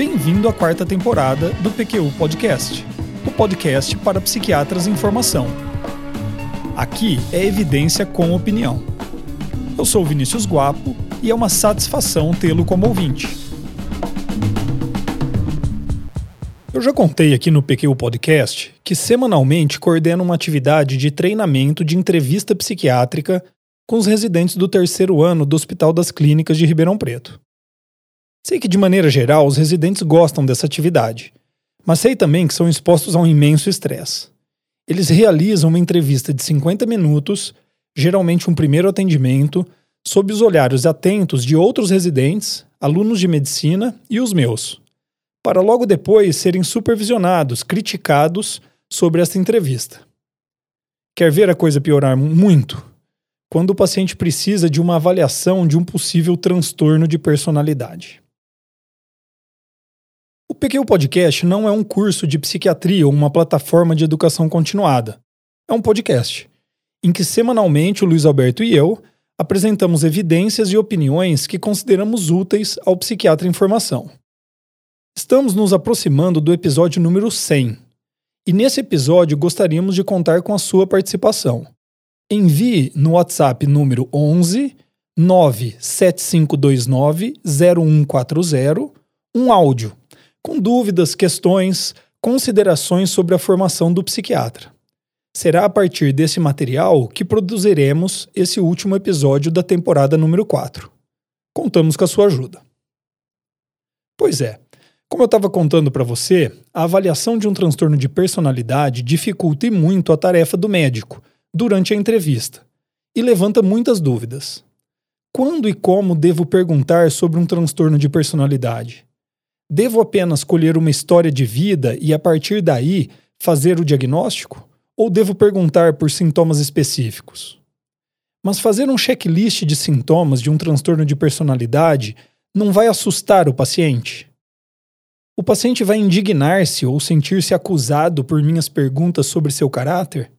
Bem-vindo à quarta temporada do PQU Podcast, o podcast para psiquiatras em formação. Aqui é evidência com opinião. Eu sou Vinícius Guapo e é uma satisfação tê-lo como ouvinte. Eu já contei aqui no PQ Podcast que semanalmente coordeno uma atividade de treinamento de entrevista psiquiátrica com os residentes do terceiro ano do Hospital das Clínicas de Ribeirão Preto. Sei que, de maneira geral, os residentes gostam dessa atividade, mas sei também que são expostos a um imenso estresse. Eles realizam uma entrevista de 50 minutos, geralmente um primeiro atendimento, sob os olhares atentos de outros residentes, alunos de medicina e os meus para logo depois serem supervisionados, criticados sobre esta entrevista. Quer ver a coisa piorar muito? Quando o paciente precisa de uma avaliação de um possível transtorno de personalidade. O PQ Podcast não é um curso de psiquiatria ou uma plataforma de educação continuada. É um podcast, em que semanalmente o Luiz Alberto e eu apresentamos evidências e opiniões que consideramos úteis ao psiquiatra em formação. Estamos nos aproximando do episódio número 100 e nesse episódio gostaríamos de contar com a sua participação. Envie no WhatsApp número 11 97529 0140 um áudio com dúvidas, questões, considerações sobre a formação do psiquiatra. Será a partir desse material que produziremos esse último episódio da temporada número 4. Contamos com a sua ajuda. Pois é, como eu estava contando para você, a avaliação de um transtorno de personalidade dificulta e muito a tarefa do médico durante a entrevista e levanta muitas dúvidas. Quando e como devo perguntar sobre um transtorno de personalidade? Devo apenas colher uma história de vida e, a partir daí, fazer o diagnóstico? Ou devo perguntar por sintomas específicos? Mas fazer um checklist de sintomas de um transtorno de personalidade não vai assustar o paciente? O paciente vai indignar-se ou sentir-se acusado por minhas perguntas sobre seu caráter?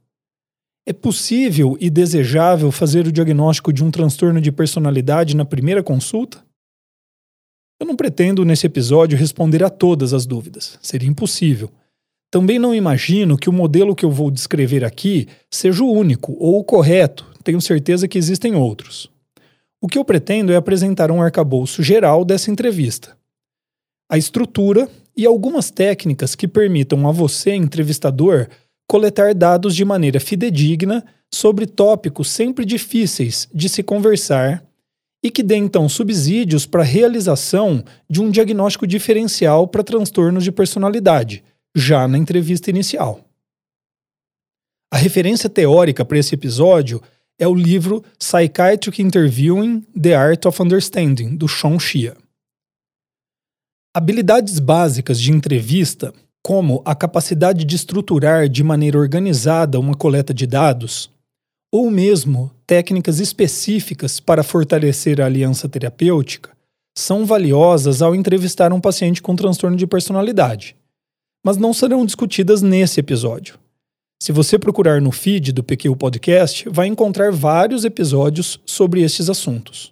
É possível e desejável fazer o diagnóstico de um transtorno de personalidade na primeira consulta? Eu não pretendo, nesse episódio, responder a todas as dúvidas. Seria impossível. Também não imagino que o modelo que eu vou descrever aqui seja o único ou o correto, tenho certeza que existem outros. O que eu pretendo é apresentar um arcabouço geral dessa entrevista a estrutura e algumas técnicas que permitam a você, entrevistador, coletar dados de maneira fidedigna sobre tópicos sempre difíceis de se conversar e que dê então subsídios para a realização de um diagnóstico diferencial para transtornos de personalidade, já na entrevista inicial. A referência teórica para esse episódio é o livro Psychiatric Interviewing: The Art of Understanding, do Sean Shea. Habilidades básicas de entrevista, como a capacidade de estruturar de maneira organizada uma coleta de dados, ou mesmo técnicas específicas para fortalecer a aliança terapêutica, são valiosas ao entrevistar um paciente com transtorno de personalidade, mas não serão discutidas nesse episódio. Se você procurar no feed do PQ Podcast, vai encontrar vários episódios sobre estes assuntos.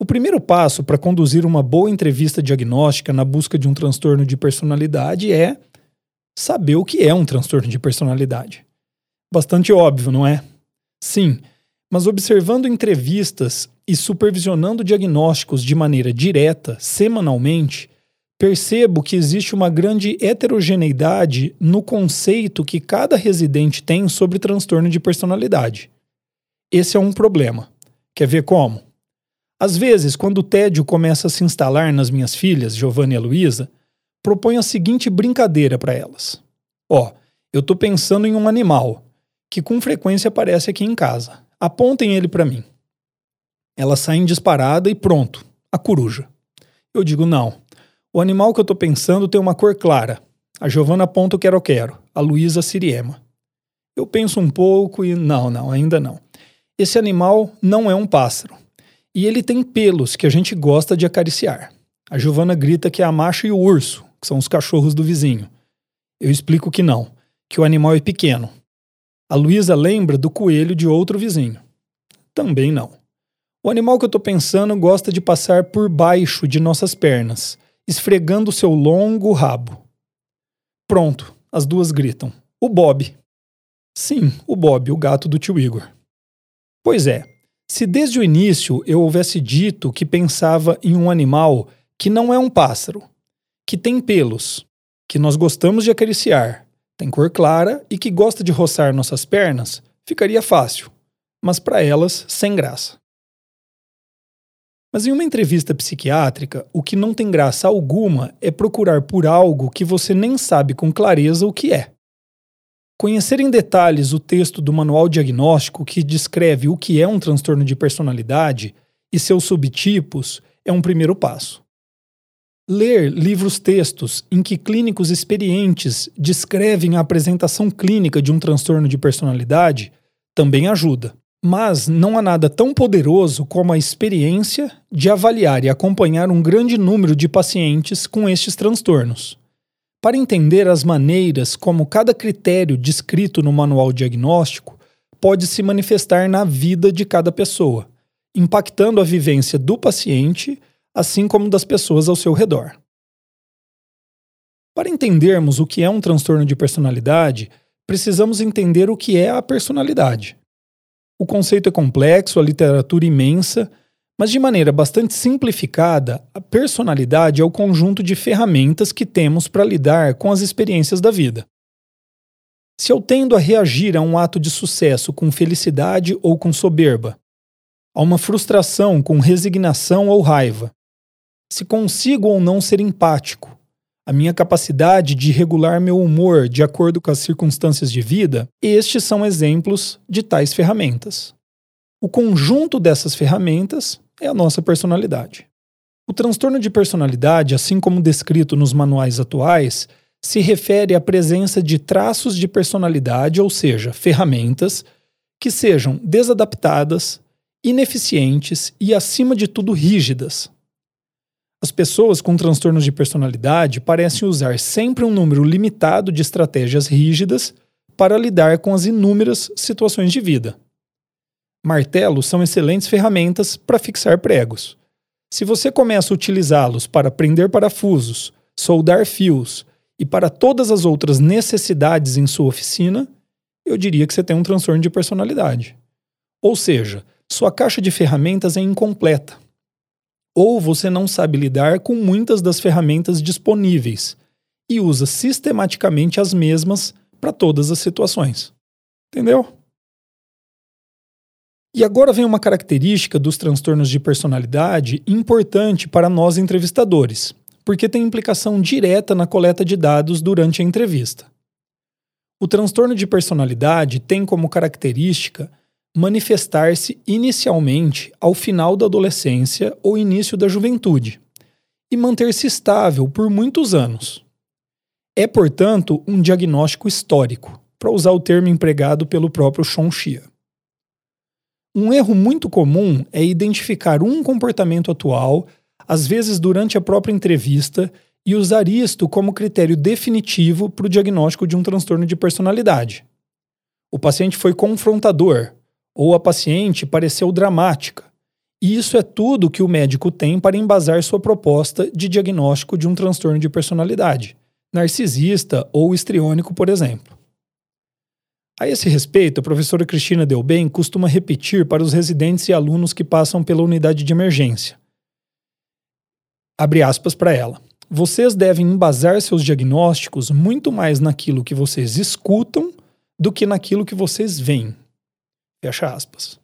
O primeiro passo para conduzir uma boa entrevista diagnóstica na busca de um transtorno de personalidade é saber o que é um transtorno de personalidade. Bastante óbvio, não é? Sim, mas observando entrevistas e supervisionando diagnósticos de maneira direta, semanalmente, percebo que existe uma grande heterogeneidade no conceito que cada residente tem sobre transtorno de personalidade. Esse é um problema. Quer ver como? Às vezes, quando o tédio começa a se instalar nas minhas filhas, Giovanna e Luísa, proponho a seguinte brincadeira para elas. Ó, oh, eu tô pensando em um animal que com frequência aparece aqui em casa. Apontem ele para mim. Elas saem disparada e pronto, a coruja. Eu digo não. O animal que eu tô pensando tem uma cor clara. A Giovanna aponta o quero-quero, a Luísa siriema. Eu penso um pouco e não, não, ainda não. Esse animal não é um pássaro. E ele tem pelos que a gente gosta de acariciar. A Giovana grita que é a macha e o urso, que são os cachorros do vizinho. Eu explico que não, que o animal é pequeno. A Luísa lembra do coelho de outro vizinho. Também não. O animal que eu estou pensando gosta de passar por baixo de nossas pernas esfregando seu longo rabo. Pronto, as duas gritam. O Bob. Sim, o Bob, o gato do tio Igor. Pois é, se desde o início eu houvesse dito que pensava em um animal que não é um pássaro, que tem pelos, que nós gostamos de acariciar, tem cor clara e que gosta de roçar nossas pernas, ficaria fácil, mas para elas, sem graça. Mas em uma entrevista psiquiátrica, o que não tem graça alguma é procurar por algo que você nem sabe com clareza o que é. Conhecer em detalhes o texto do manual diagnóstico que descreve o que é um transtorno de personalidade e seus subtipos é um primeiro passo. Ler livros-textos em que clínicos experientes descrevem a apresentação clínica de um transtorno de personalidade também ajuda. Mas não há nada tão poderoso como a experiência de avaliar e acompanhar um grande número de pacientes com estes transtornos. Para entender as maneiras como cada critério descrito no manual diagnóstico pode se manifestar na vida de cada pessoa, impactando a vivência do paciente, assim como das pessoas ao seu redor. Para entendermos o que é um transtorno de personalidade, precisamos entender o que é a personalidade. O conceito é complexo, a literatura imensa, mas de maneira bastante simplificada, a personalidade é o conjunto de ferramentas que temos para lidar com as experiências da vida. Se eu tendo a reagir a um ato de sucesso com felicidade ou com soberba, a uma frustração com resignação ou raiva, se consigo ou não ser empático, a minha capacidade de regular meu humor de acordo com as circunstâncias de vida, estes são exemplos de tais ferramentas. O conjunto dessas ferramentas é a nossa personalidade. O transtorno de personalidade, assim como descrito nos manuais atuais, se refere à presença de traços de personalidade, ou seja, ferramentas, que sejam desadaptadas, ineficientes e, acima de tudo, rígidas, as pessoas com transtornos de personalidade parecem usar sempre um número limitado de estratégias rígidas para lidar com as inúmeras situações de vida. Martelos são excelentes ferramentas para fixar pregos. Se você começa a utilizá-los para prender parafusos, soldar fios e para todas as outras necessidades em sua oficina, eu diria que você tem um transtorno de personalidade. Ou seja, sua caixa de ferramentas é incompleta ou você não sabe lidar com muitas das ferramentas disponíveis e usa sistematicamente as mesmas para todas as situações. Entendeu? E agora vem uma característica dos transtornos de personalidade importante para nós entrevistadores, porque tem implicação direta na coleta de dados durante a entrevista. O transtorno de personalidade tem como característica manifestar-se inicialmente ao final da adolescência ou início da juventude e manter-se estável por muitos anos. É, portanto, um diagnóstico histórico, para usar o termo empregado pelo próprio Xia. Um erro muito comum é identificar um comportamento atual, às vezes durante a própria entrevista, e usar isto como critério definitivo para o diagnóstico de um transtorno de personalidade. O paciente foi confrontador, ou a paciente pareceu dramática. E isso é tudo que o médico tem para embasar sua proposta de diagnóstico de um transtorno de personalidade, narcisista ou histriônico, por exemplo. A esse respeito, a professora Cristina Delbem costuma repetir para os residentes e alunos que passam pela unidade de emergência. Abre aspas para ela. Vocês devem embasar seus diagnósticos muito mais naquilo que vocês escutam do que naquilo que vocês veem. Fecha aspas.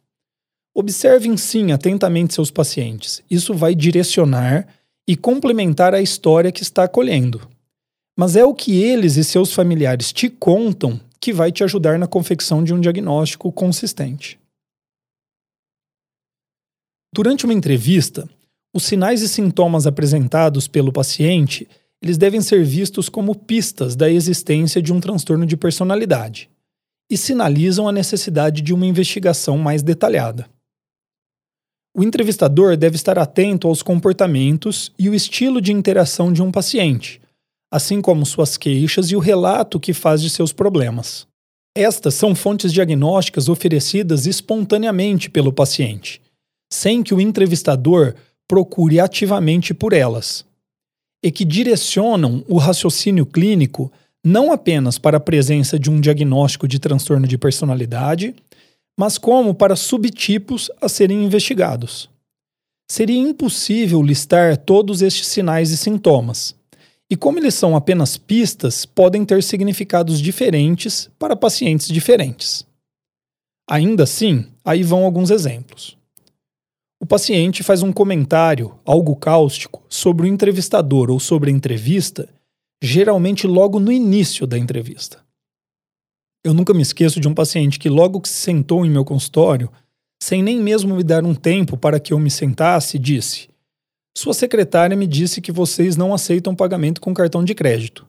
Observem sim atentamente seus pacientes. Isso vai direcionar e complementar a história que está acolhendo. Mas é o que eles e seus familiares te contam que vai te ajudar na confecção de um diagnóstico consistente. Durante uma entrevista, os sinais e sintomas apresentados pelo paciente, eles devem ser vistos como pistas da existência de um transtorno de personalidade e sinalizam a necessidade de uma investigação mais detalhada. O entrevistador deve estar atento aos comportamentos e o estilo de interação de um paciente, assim como suas queixas e o relato que faz de seus problemas. Estas são fontes diagnósticas oferecidas espontaneamente pelo paciente, sem que o entrevistador procure ativamente por elas. e que direcionam o raciocínio clínico não apenas para a presença de um diagnóstico de transtorno de personalidade, mas como para subtipos a serem investigados. Seria impossível listar todos estes sinais e sintomas, e como eles são apenas pistas, podem ter significados diferentes para pacientes diferentes. Ainda assim, aí vão alguns exemplos. O paciente faz um comentário, algo cáustico, sobre o entrevistador ou sobre a entrevista, geralmente logo no início da entrevista. Eu nunca me esqueço de um paciente que, logo que se sentou em meu consultório, sem nem mesmo me dar um tempo para que eu me sentasse, disse: Sua secretária me disse que vocês não aceitam pagamento com cartão de crédito.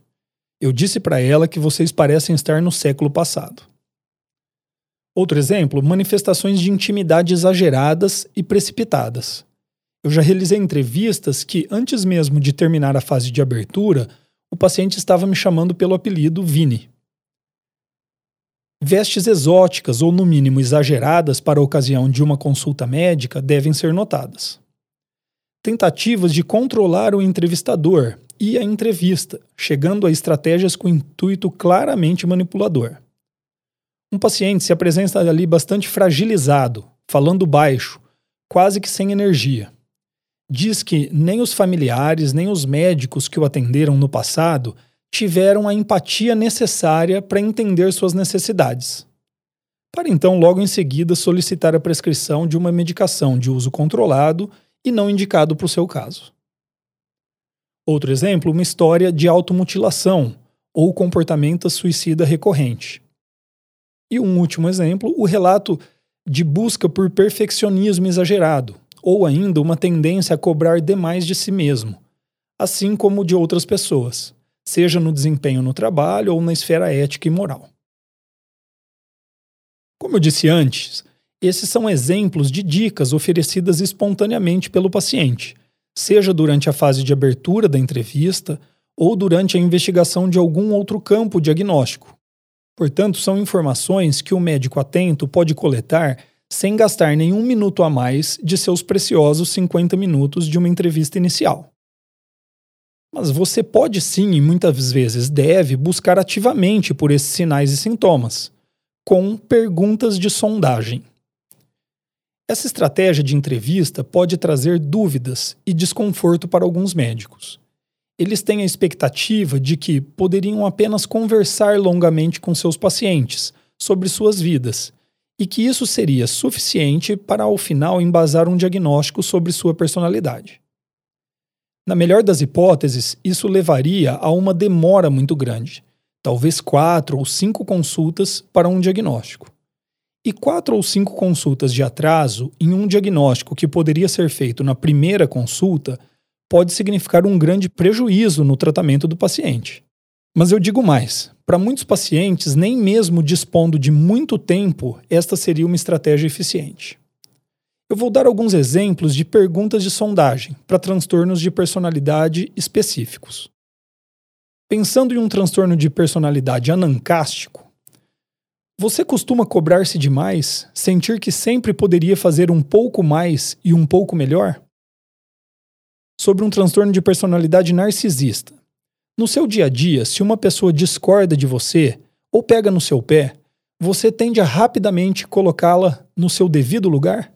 Eu disse para ela que vocês parecem estar no século passado. Outro exemplo, manifestações de intimidade exageradas e precipitadas. Eu já realizei entrevistas que, antes mesmo de terminar a fase de abertura, o paciente estava me chamando pelo apelido Vini. Vestes exóticas ou, no mínimo, exageradas para a ocasião de uma consulta médica devem ser notadas. Tentativas de controlar o entrevistador e a entrevista, chegando a estratégias com intuito claramente manipulador. Um paciente se apresenta ali bastante fragilizado, falando baixo, quase que sem energia. Diz que nem os familiares nem os médicos que o atenderam no passado tiveram a empatia necessária para entender suas necessidades. Para então, logo em seguida, solicitar a prescrição de uma medicação de uso controlado e não indicado para o seu caso. Outro exemplo, uma história de automutilação ou comportamento suicida recorrente. E um último exemplo, o relato de busca por perfeccionismo exagerado, ou ainda uma tendência a cobrar demais de si mesmo, assim como de outras pessoas seja no desempenho no trabalho ou na esfera ética e moral. Como eu disse antes, esses são exemplos de dicas oferecidas espontaneamente pelo paciente, seja durante a fase de abertura da entrevista ou durante a investigação de algum outro campo diagnóstico. Portanto, são informações que o médico atento pode coletar sem gastar nenhum minuto a mais de seus preciosos 50 minutos de uma entrevista inicial. Mas você pode sim, e muitas vezes deve, buscar ativamente por esses sinais e sintomas, com perguntas de sondagem. Essa estratégia de entrevista pode trazer dúvidas e desconforto para alguns médicos. Eles têm a expectativa de que poderiam apenas conversar longamente com seus pacientes sobre suas vidas e que isso seria suficiente para, ao final, embasar um diagnóstico sobre sua personalidade. Na melhor das hipóteses, isso levaria a uma demora muito grande, talvez quatro ou cinco consultas para um diagnóstico. E quatro ou cinco consultas de atraso em um diagnóstico que poderia ser feito na primeira consulta pode significar um grande prejuízo no tratamento do paciente. Mas eu digo mais: para muitos pacientes, nem mesmo dispondo de muito tempo, esta seria uma estratégia eficiente. Eu vou dar alguns exemplos de perguntas de sondagem para transtornos de personalidade específicos. Pensando em um transtorno de personalidade anancástico, você costuma cobrar-se demais, sentir que sempre poderia fazer um pouco mais e um pouco melhor? Sobre um transtorno de personalidade narcisista. No seu dia a dia, se uma pessoa discorda de você ou pega no seu pé, você tende a rapidamente colocá-la no seu devido lugar?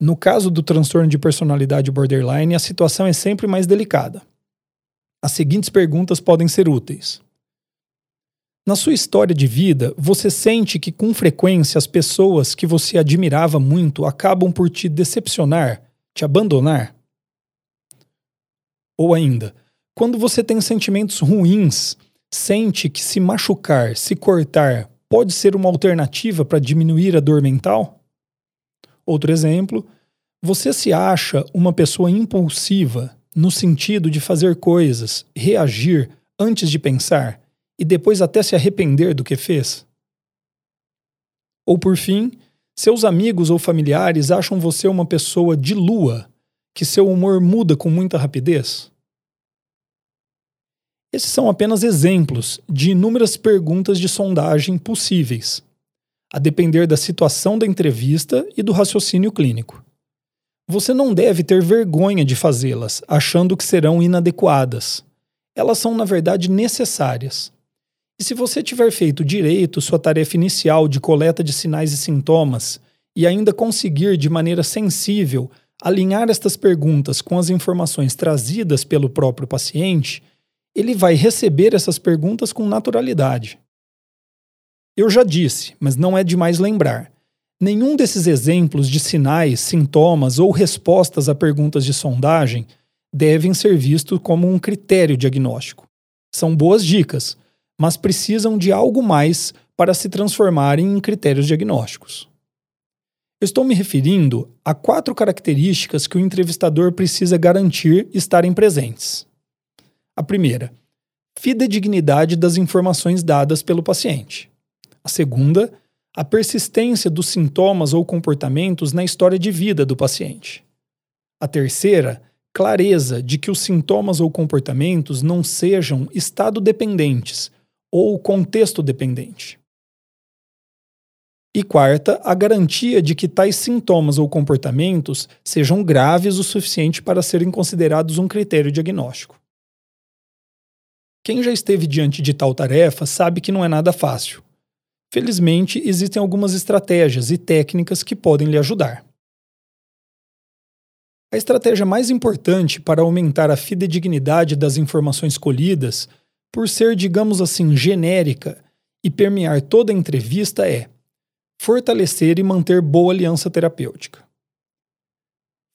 No caso do transtorno de personalidade borderline, a situação é sempre mais delicada. As seguintes perguntas podem ser úteis. Na sua história de vida, você sente que com frequência as pessoas que você admirava muito acabam por te decepcionar, te abandonar? Ou ainda, quando você tem sentimentos ruins, sente que se machucar, se cortar, pode ser uma alternativa para diminuir a dor mental? Outro exemplo, você se acha uma pessoa impulsiva no sentido de fazer coisas, reagir antes de pensar e depois até se arrepender do que fez? Ou por fim, seus amigos ou familiares acham você uma pessoa de lua, que seu humor muda com muita rapidez? Esses são apenas exemplos de inúmeras perguntas de sondagem possíveis a depender da situação da entrevista e do raciocínio clínico. Você não deve ter vergonha de fazê-las, achando que serão inadequadas. Elas são, na verdade, necessárias. E se você tiver feito direito sua tarefa inicial de coleta de sinais e sintomas e ainda conseguir de maneira sensível alinhar estas perguntas com as informações trazidas pelo próprio paciente, ele vai receber essas perguntas com naturalidade. Eu já disse, mas não é demais lembrar. Nenhum desses exemplos de sinais, sintomas ou respostas a perguntas de sondagem devem ser vistos como um critério diagnóstico. São boas dicas, mas precisam de algo mais para se transformarem em critérios diagnósticos. Estou me referindo a quatro características que o entrevistador precisa garantir estarem presentes. A primeira, fidedignidade das informações dadas pelo paciente. A segunda, a persistência dos sintomas ou comportamentos na história de vida do paciente. A terceira, clareza de que os sintomas ou comportamentos não sejam estado dependentes ou contexto dependente. E quarta, a garantia de que tais sintomas ou comportamentos sejam graves o suficiente para serem considerados um critério diagnóstico. Quem já esteve diante de tal tarefa sabe que não é nada fácil. Felizmente, existem algumas estratégias e técnicas que podem lhe ajudar. A estratégia mais importante para aumentar a fidedignidade das informações colhidas, por ser, digamos assim, genérica e permear toda a entrevista, é fortalecer e manter boa aliança terapêutica.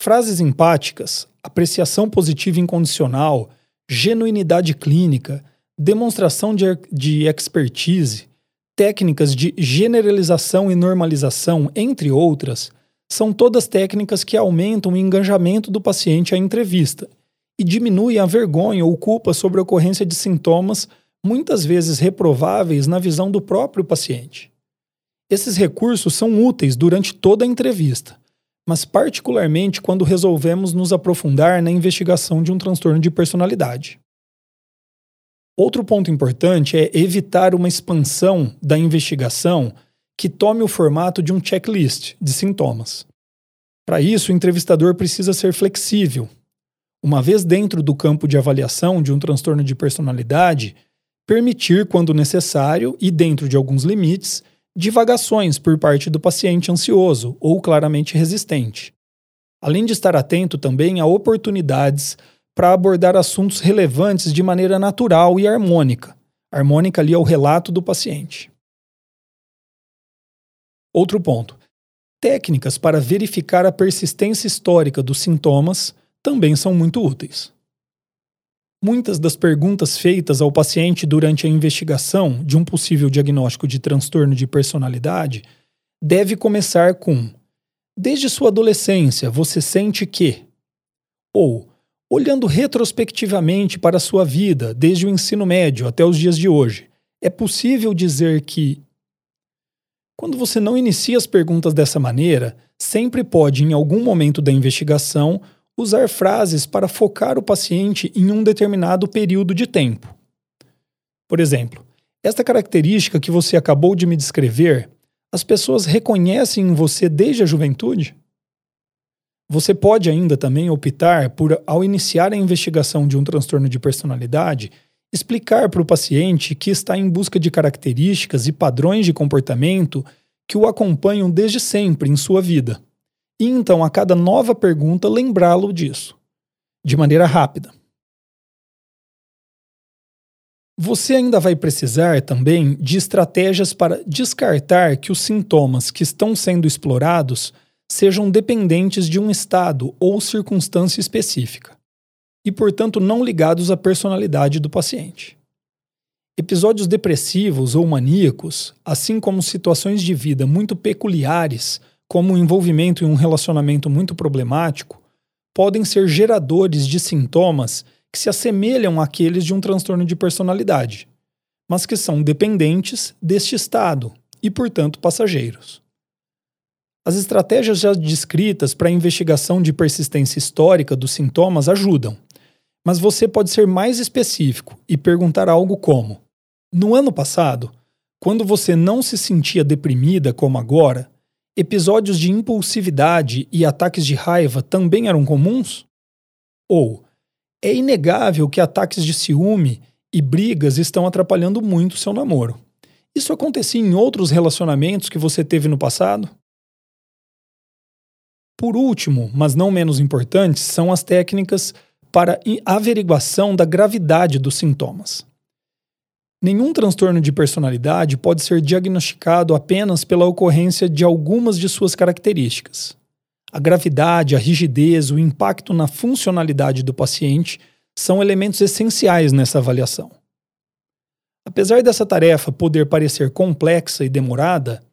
Frases empáticas, apreciação positiva incondicional, genuinidade clínica, demonstração de, de expertise, técnicas de generalização e normalização, entre outras, são todas técnicas que aumentam o engajamento do paciente à entrevista e diminuem a vergonha ou culpa sobre a ocorrência de sintomas muitas vezes reprováveis na visão do próprio paciente. Esses recursos são úteis durante toda a entrevista, mas particularmente quando resolvemos nos aprofundar na investigação de um transtorno de personalidade. Outro ponto importante é evitar uma expansão da investigação que tome o formato de um checklist de sintomas. Para isso, o entrevistador precisa ser flexível. Uma vez dentro do campo de avaliação de um transtorno de personalidade, permitir, quando necessário e dentro de alguns limites, divagações por parte do paciente ansioso ou claramente resistente. Além de estar atento também a oportunidades para abordar assuntos relevantes de maneira natural e harmônica. Harmônica ali é o relato do paciente. Outro ponto. Técnicas para verificar a persistência histórica dos sintomas também são muito úteis. Muitas das perguntas feitas ao paciente durante a investigação de um possível diagnóstico de transtorno de personalidade deve começar com: Desde sua adolescência, você sente que? Ou, olhando retrospectivamente para a sua vida, desde o ensino médio até os dias de hoje, é possível dizer que. Quando você não inicia as perguntas dessa maneira, sempre pode, em algum momento da investigação, usar frases para focar o paciente em um determinado período de tempo. Por exemplo, esta característica que você acabou de me descrever, as pessoas reconhecem em você desde a juventude? Você pode ainda também optar por, ao iniciar a investigação de um transtorno de personalidade, explicar para o paciente que está em busca de características e padrões de comportamento que o acompanham desde sempre em sua vida e então a cada nova pergunta lembrá-lo disso, de maneira rápida. Você ainda vai precisar também de estratégias para descartar que os sintomas que estão sendo explorados sejam dependentes de um estado ou circunstância específica, e portanto não ligados à personalidade do paciente. Episódios depressivos ou maníacos, assim como situações de vida muito peculiares como o envolvimento em um relacionamento muito problemático, podem ser geradores de sintomas que se assemelham àqueles de um transtorno de personalidade, mas que são dependentes deste estado e, portanto, passageiros. As estratégias já descritas para a investigação de persistência histórica dos sintomas ajudam, mas você pode ser mais específico e perguntar algo como: No ano passado, quando você não se sentia deprimida como agora, episódios de impulsividade e ataques de raiva também eram comuns? Ou é inegável que ataques de ciúme e brigas estão atrapalhando muito seu namoro. Isso acontecia em outros relacionamentos que você teve no passado? Por último, mas não menos importantes, são as técnicas para averiguação da gravidade dos sintomas. Nenhum transtorno de personalidade pode ser diagnosticado apenas pela ocorrência de algumas de suas características. A gravidade, a rigidez, o impacto na funcionalidade do paciente são elementos essenciais nessa avaliação. Apesar dessa tarefa poder parecer complexa e demorada,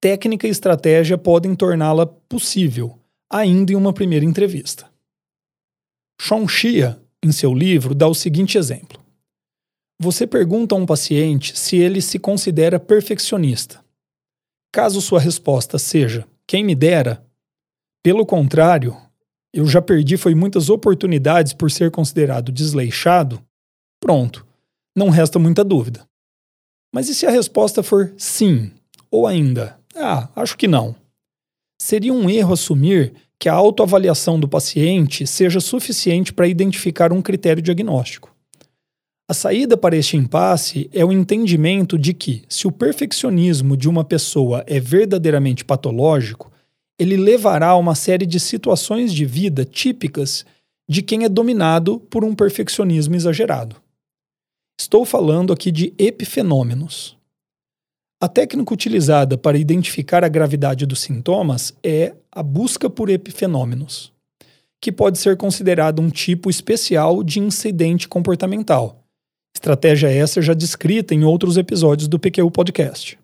técnica e estratégia podem torná-la possível, ainda em uma primeira entrevista. Sean Shia, em seu livro, dá o seguinte exemplo. Você pergunta a um paciente se ele se considera perfeccionista. Caso sua resposta seja quem me dera, pelo contrário, eu já perdi foi muitas oportunidades por ser considerado desleixado, pronto, não resta muita dúvida. Mas e se a resposta for sim, ou ainda, ah, acho que não? Seria um erro assumir que a autoavaliação do paciente seja suficiente para identificar um critério diagnóstico. A saída para este impasse é o entendimento de que, se o perfeccionismo de uma pessoa é verdadeiramente patológico, ele levará a uma série de situações de vida típicas de quem é dominado por um perfeccionismo exagerado. Estou falando aqui de epifenômenos. A técnica utilizada para identificar a gravidade dos sintomas é a busca por epifenômenos, que pode ser considerado um tipo especial de incidente comportamental Estratégia essa já descrita em outros episódios do PQ Podcast.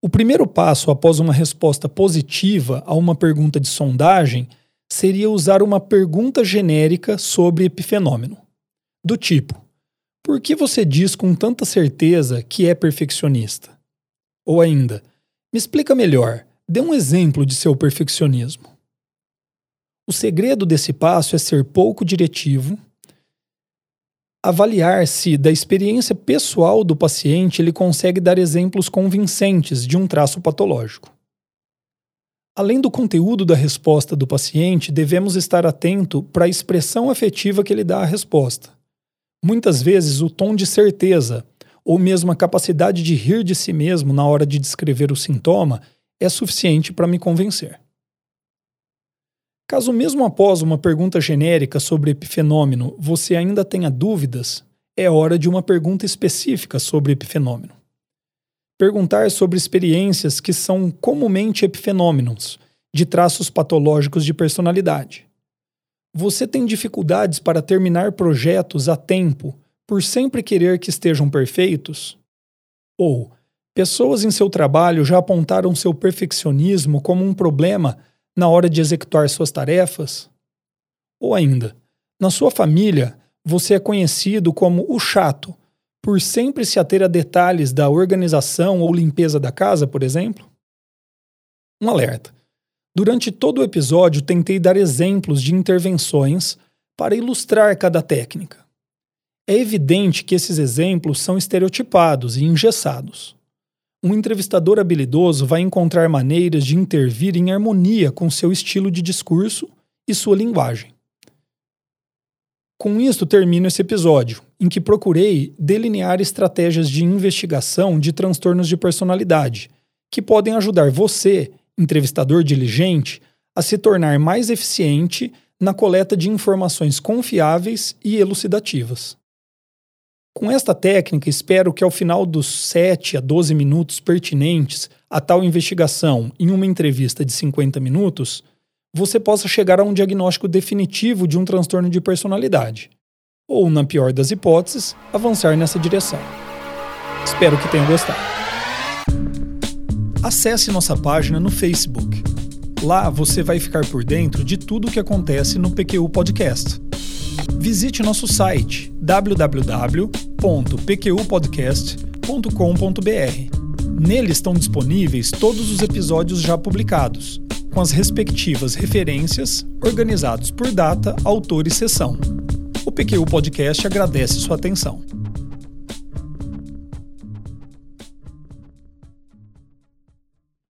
O primeiro passo após uma resposta positiva a uma pergunta de sondagem seria usar uma pergunta genérica sobre epifenômeno. Do tipo: Por que você diz com tanta certeza que é perfeccionista? Ou ainda, me explica melhor, dê um exemplo de seu perfeccionismo. O segredo desse passo é ser pouco diretivo, avaliar se, da experiência pessoal do paciente, ele consegue dar exemplos convincentes de um traço patológico. Além do conteúdo da resposta do paciente, devemos estar atento para a expressão afetiva que ele dá à resposta. Muitas vezes, o tom de certeza, ou mesmo a capacidade de rir de si mesmo na hora de descrever o sintoma, é suficiente para me convencer. Caso mesmo após uma pergunta genérica sobre epifenômeno você ainda tenha dúvidas, é hora de uma pergunta específica sobre epifenômeno. Perguntar sobre experiências que são comumente epifenômenos, de traços patológicos de personalidade. Você tem dificuldades para terminar projetos a tempo por sempre querer que estejam perfeitos? Ou pessoas em seu trabalho já apontaram seu perfeccionismo como um problema na hora de executar suas tarefas? Ou ainda, na sua família, você é conhecido como o chato, por sempre se ater a detalhes da organização ou limpeza da casa, por exemplo? Um alerta. Durante todo o episódio, tentei dar exemplos de intervenções para ilustrar cada técnica. É evidente que esses exemplos são estereotipados e engessados um entrevistador habilidoso vai encontrar maneiras de intervir em harmonia com seu estilo de discurso e sua linguagem. Com isto termino esse episódio, em que procurei delinear estratégias de investigação de transtornos de personalidade, que podem ajudar você, entrevistador diligente, a se tornar mais eficiente na coleta de informações confiáveis e elucidativas. Com esta técnica, espero que ao final dos 7 a 12 minutos pertinentes a tal investigação em uma entrevista de 50 minutos, você possa chegar a um diagnóstico definitivo de um transtorno de personalidade. Ou, na pior das hipóteses, avançar nessa direção. Espero que tenham gostado. Acesse nossa página no Facebook. Lá você vai ficar por dentro de tudo o que acontece no PQU Podcast visite nosso site www.pqpodcast.com.br. Nele estão disponíveis todos os episódios já publicados, com as respectivas referências, organizados por data, autor e sessão. O PQU Podcast agradece sua atenção.